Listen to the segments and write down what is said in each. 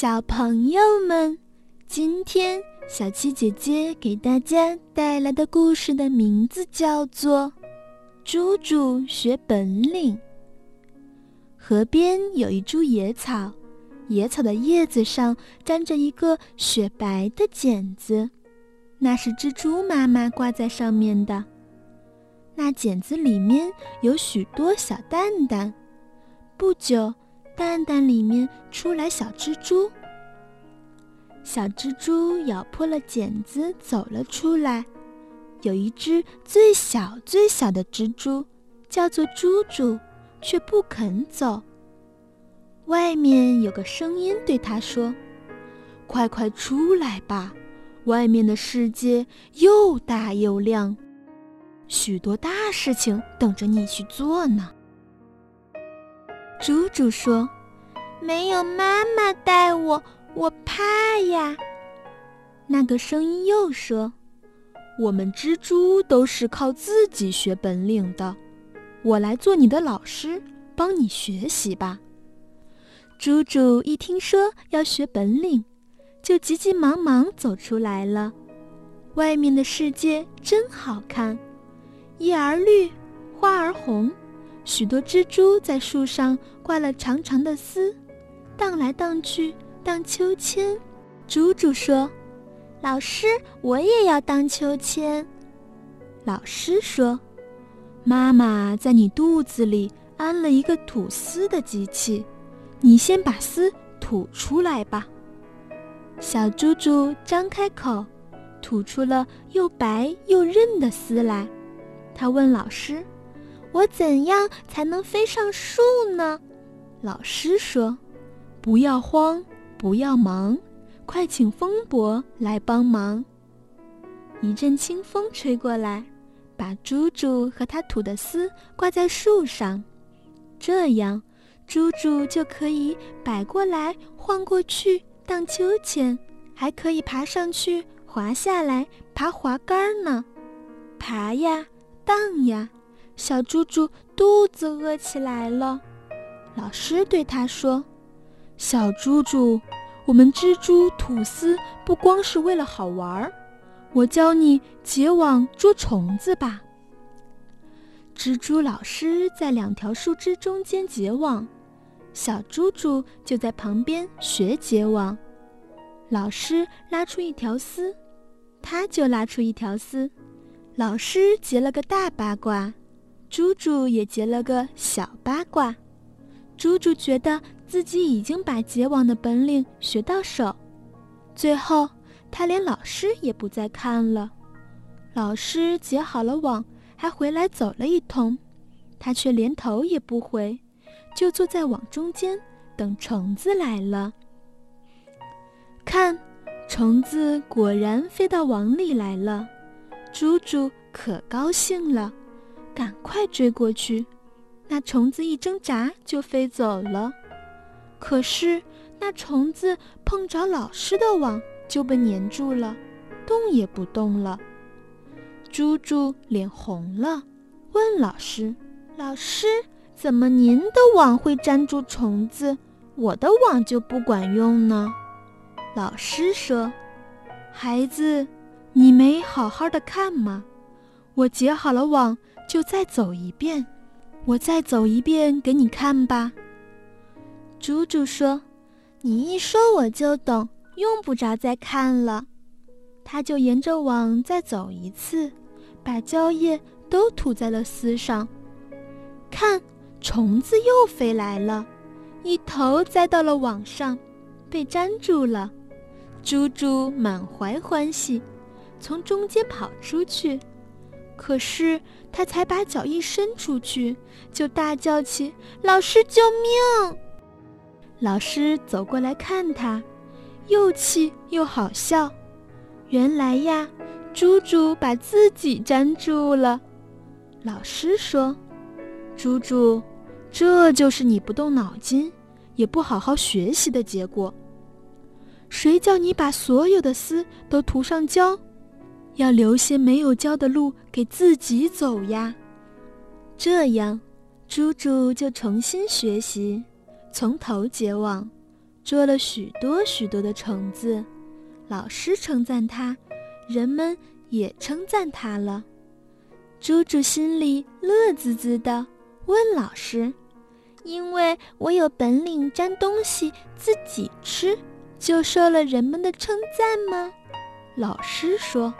小朋友们，今天小七姐姐给大家带来的故事的名字叫做《猪猪学本领》。河边有一株野草，野草的叶子上粘着一个雪白的茧子，那是蜘蛛妈妈挂在上面的。那茧子里面有许多小蛋蛋，不久。蛋蛋里面出来小蜘蛛，小蜘蛛咬破了茧子走了出来。有一只最小最小的蜘蛛，叫做猪猪，却不肯走。外面有个声音对他说：“快快出来吧，外面的世界又大又亮，许多大事情等着你去做呢。”猪猪说：“没有妈妈带我，我怕呀。”那个声音又说：“我们蜘蛛都是靠自己学本领的，我来做你的老师，帮你学习吧。”猪猪一听说要学本领，就急急忙忙走出来了。外面的世界真好看，叶儿绿，花儿红。许多蜘蛛在树上挂了长长的丝，荡来荡去，荡秋千。猪猪说：“老师，我也要荡秋千。”老师说：“妈妈在你肚子里安了一个吐丝的机器，你先把丝吐出来吧。”小猪猪张开口，吐出了又白又韧的丝来。他问老师。我怎样才能飞上树呢？老师说：“不要慌，不要忙，快请风伯来帮忙。”一阵清风吹过来，把猪猪和它吐的丝挂在树上，这样猪猪就可以摆过来、晃过去荡秋千，还可以爬上去、滑下来爬滑杆呢。爬呀，荡呀。小猪猪肚子饿起来了，老师对他说：“小猪猪，我们蜘蛛吐丝不光是为了好玩儿，我教你结网捉虫子吧。”蜘蛛老师在两条树枝中间结网，小猪猪就在旁边学结网。老师拉出一条丝，他就拉出一条丝，老师结了个大八卦。猪猪也结了个小八卦，猪猪觉得自己已经把结网的本领学到手，最后他连老师也不再看了。老师结好了网，还回来走了一通，他却连头也不回，就坐在网中间等虫子来了。看，虫子果然飞到网里来了，猪猪可高兴了。赶快追过去，那虫子一挣扎就飞走了。可是那虫子碰着老师的网就被粘住了，动也不动了。猪猪脸红了，问老师：“老师，怎么您的网会粘住虫子，我的网就不管用呢？”老师说：“孩子，你没好好的看吗？我结好了网。”就再走一遍，我再走一遍给你看吧。猪猪说：“你一说我就懂，用不着再看了。”他就沿着网再走一次，把胶液都涂在了丝上。看，虫子又飞来了，一头栽到了网上，被粘住了。猪猪满怀欢喜，从中间跑出去。可是他才把脚一伸出去，就大叫起：“老师，救命！”老师走过来看他，又气又好笑。原来呀，猪猪把自己粘住了。老师说：“猪猪，这就是你不动脑筋，也不好好学习的结果。谁叫你把所有的丝都涂上胶？”要留些没有胶的路给自己走呀，这样，猪猪就重新学习，从头结网，捉了许多许多的虫子。老师称赞他，人们也称赞他了。猪猪心里乐滋滋的，问老师：“因为我有本领沾东西自己吃，就受了人们的称赞吗？”老师说：“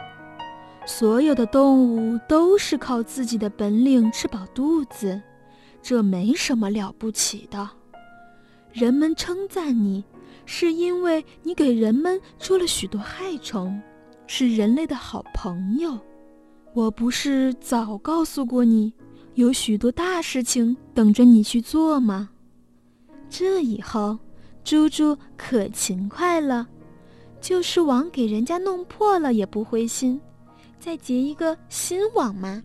所有的动物都是靠自己的本领吃饱肚子，这没什么了不起的。人们称赞你，是因为你给人们捉了许多害虫，是人类的好朋友。”我不是早告诉过你，有许多大事情等着你去做吗？这以后，猪猪可勤快了，就是网给人家弄破了也不灰心，再结一个新网吗。